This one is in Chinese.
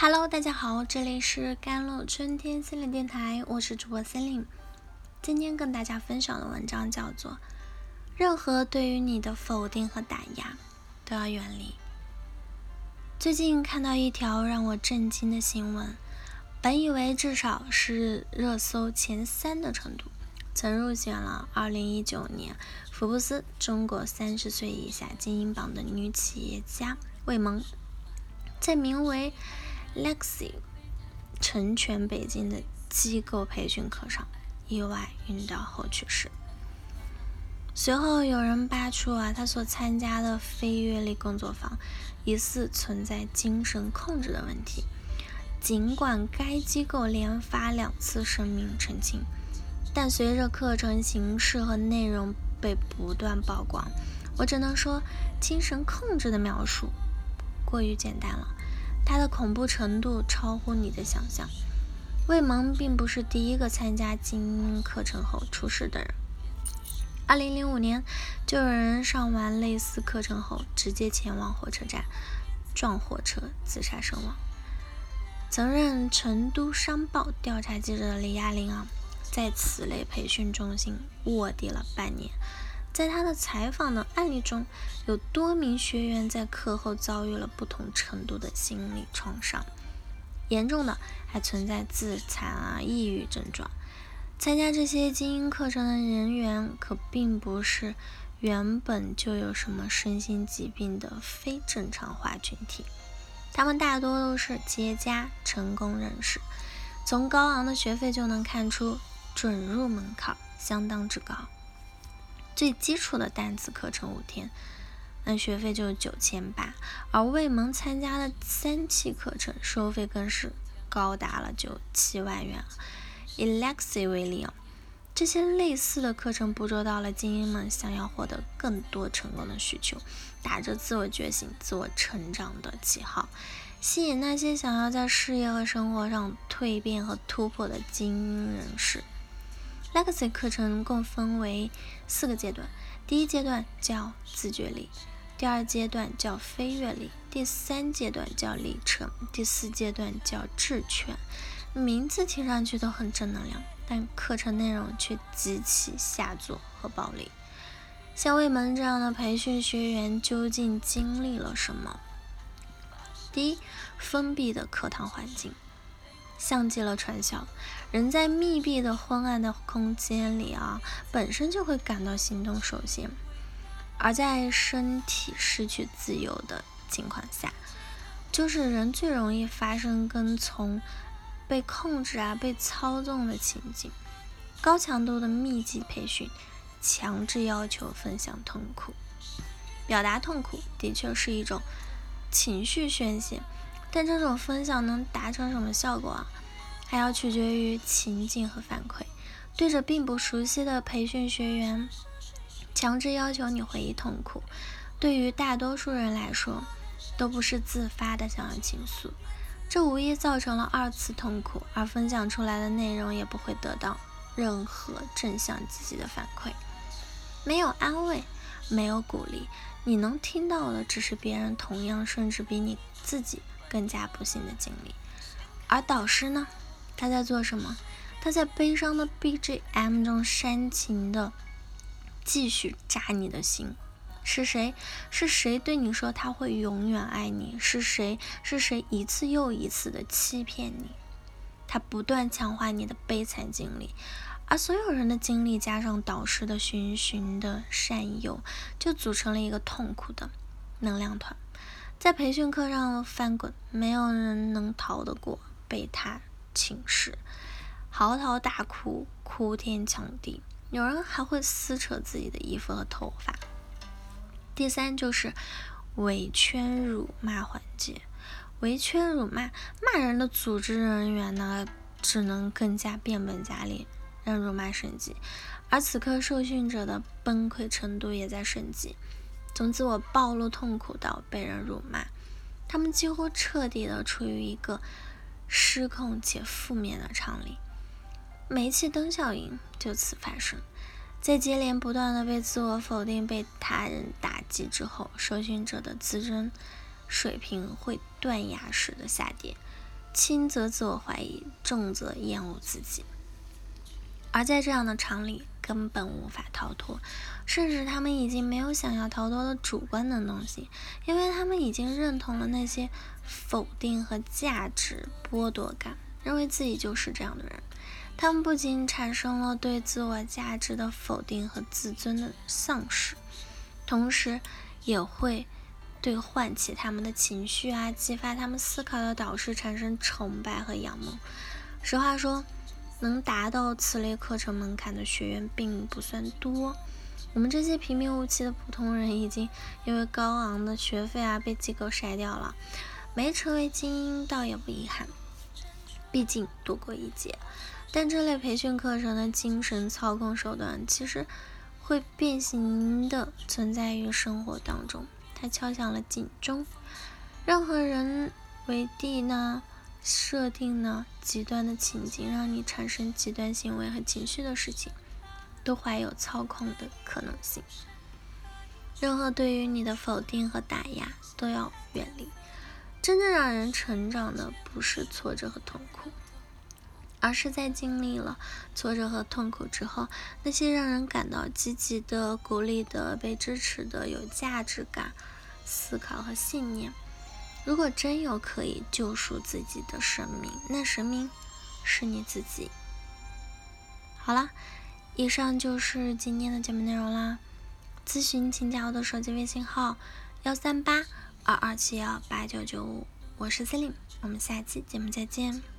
Hello，大家好，这里是甘露春天心灵电台，我是主播森林。今天跟大家分享的文章叫做《任何对于你的否定和打压都要远离》。最近看到一条让我震惊的新闻，本以为至少是热搜前三的程度，曾入选了2019年福布斯中国三十岁以下精英榜的女企业家魏萌，在名为。Lexi 成全北京的机构培训课上意外晕倒后去世。随后有人扒出啊，他所参加的非阅历工作坊疑似存在精神控制的问题。尽管该机构连发两次声明澄清，但随着课程形式和内容被不断曝光，我只能说精神控制的描述过于简单了。它的恐怖程度超乎你的想象。魏萌并不是第一个参加精英课程后出事的人。二零零五年，就有人上完类似课程后，直接前往火车站撞火车自杀身亡。曾任成都商报调查记者的李亚玲啊，在此类培训中心卧底了半年。在他的采访的案例中，有多名学员在课后遭遇了不同程度的心理创伤，严重的还存在自残啊、抑郁症状。参加这些精英课程的人员可并不是原本就有什么身心疾病的非正常化群体，他们大多都是企业家、成功人士。从高昂的学费就能看出，准入门槛相当之高。最基础的单词课程五天，那学费就九千八，而魏萌参加的三期课程收费更是高达了就七万元。以 Lexi 为例啊，这些类似的课程捕捉到了精英们想要获得更多成功的需求，打着自我觉醒、自我成长的旗号，吸引那些想要在事业和生活上蜕变和突破的精英人士。Lexi 课程共分为四个阶段，第一阶段叫自觉力，第二阶段叫飞跃力，第三阶段叫历程，第四阶段叫智权。名字听上去都很正能量，但课程内容却极其下作和暴力。像魏萌这样的培训学员究竟经历了什么？第一，封闭的课堂环境。像极了传销，人在密闭的昏暗的空间里啊，本身就会感到行动受限；而在身体失去自由的情况下，就是人最容易发生跟从、被控制啊、被操纵的情景。高强度的密集培训，强制要求分享痛苦，表达痛苦的确是一种情绪宣泄。但这种分享能达成什么效果啊？还要取决于情境和反馈。对着并不熟悉的培训学员，强制要求你回忆痛苦，对于大多数人来说，都不是自发的想要倾诉，这无疑造成了二次痛苦，而分享出来的内容也不会得到任何正向积极的反馈，没有安慰，没有鼓励，你能听到的只是别人同样甚至比你自己。更加不幸的经历，而导师呢？他在做什么？他在悲伤的 BGM 中煽情的继续扎你的心。是谁？是谁对你说他会永远爱你？是谁？是谁一次又一次的欺骗你？他不断强化你的悲惨经历，而所有人的经历加上导师的循循的善诱，就组成了一个痛苦的能量团。在培训课上翻滚，没有人能逃得过被他侵蚀，嚎啕大哭，哭天抢地，有人还会撕扯自己的衣服和头发。第三就是围圈辱骂环节，围圈辱骂骂人的组织人员呢，只能更加变本加厉，让辱骂升级，而此刻受训者的崩溃程度也在升级。从自我暴露痛苦到被人辱骂，他们几乎彻底的处于一个失控且负面的场里，煤气灯效应就此发生。在接连不断的被自我否定、被他人打击之后，受训者的自尊水平会断崖式的下跌，轻则自我怀疑，重则厌恶自己。而在这样的场里，根本无法逃脱，甚至他们已经没有想要逃脱的主观能动性，因为他们已经认同了那些否定和价值剥夺感，认为自己就是这样的人。他们不仅产生了对自我价值的否定和自尊的丧失，同时也会对唤起他们的情绪啊、激发他们思考的导师产生崇拜和仰慕。实话说，能达到此类课程门槛的学员并不算多。我们这些平平无奇的普通人，已经因为高昂的学费啊被机构筛掉了。没成为精英，倒也不遗憾，毕竟躲过一劫。但这类培训课程的精神操控手段，其实会变形的存在于生活当中。它敲响了警钟。任何人为地呢，设定呢极端的情景，让你产生极端行为和情绪的事情，都怀有操控的可能性。任何对于你的否定和打压，都要远离。真正让人成长的，不是挫折和痛苦。而是在经历了挫折和痛苦之后，那些让人感到积极的、鼓励的、被支持的、有价值感、思考和信念。如果真有可以救赎自己的神明，那神明是你自己。好了，以上就是今天的节目内容啦。咨询请加我的手机微信号：幺三八二二七幺八九九五，我是 Celine，我们下期节目再见。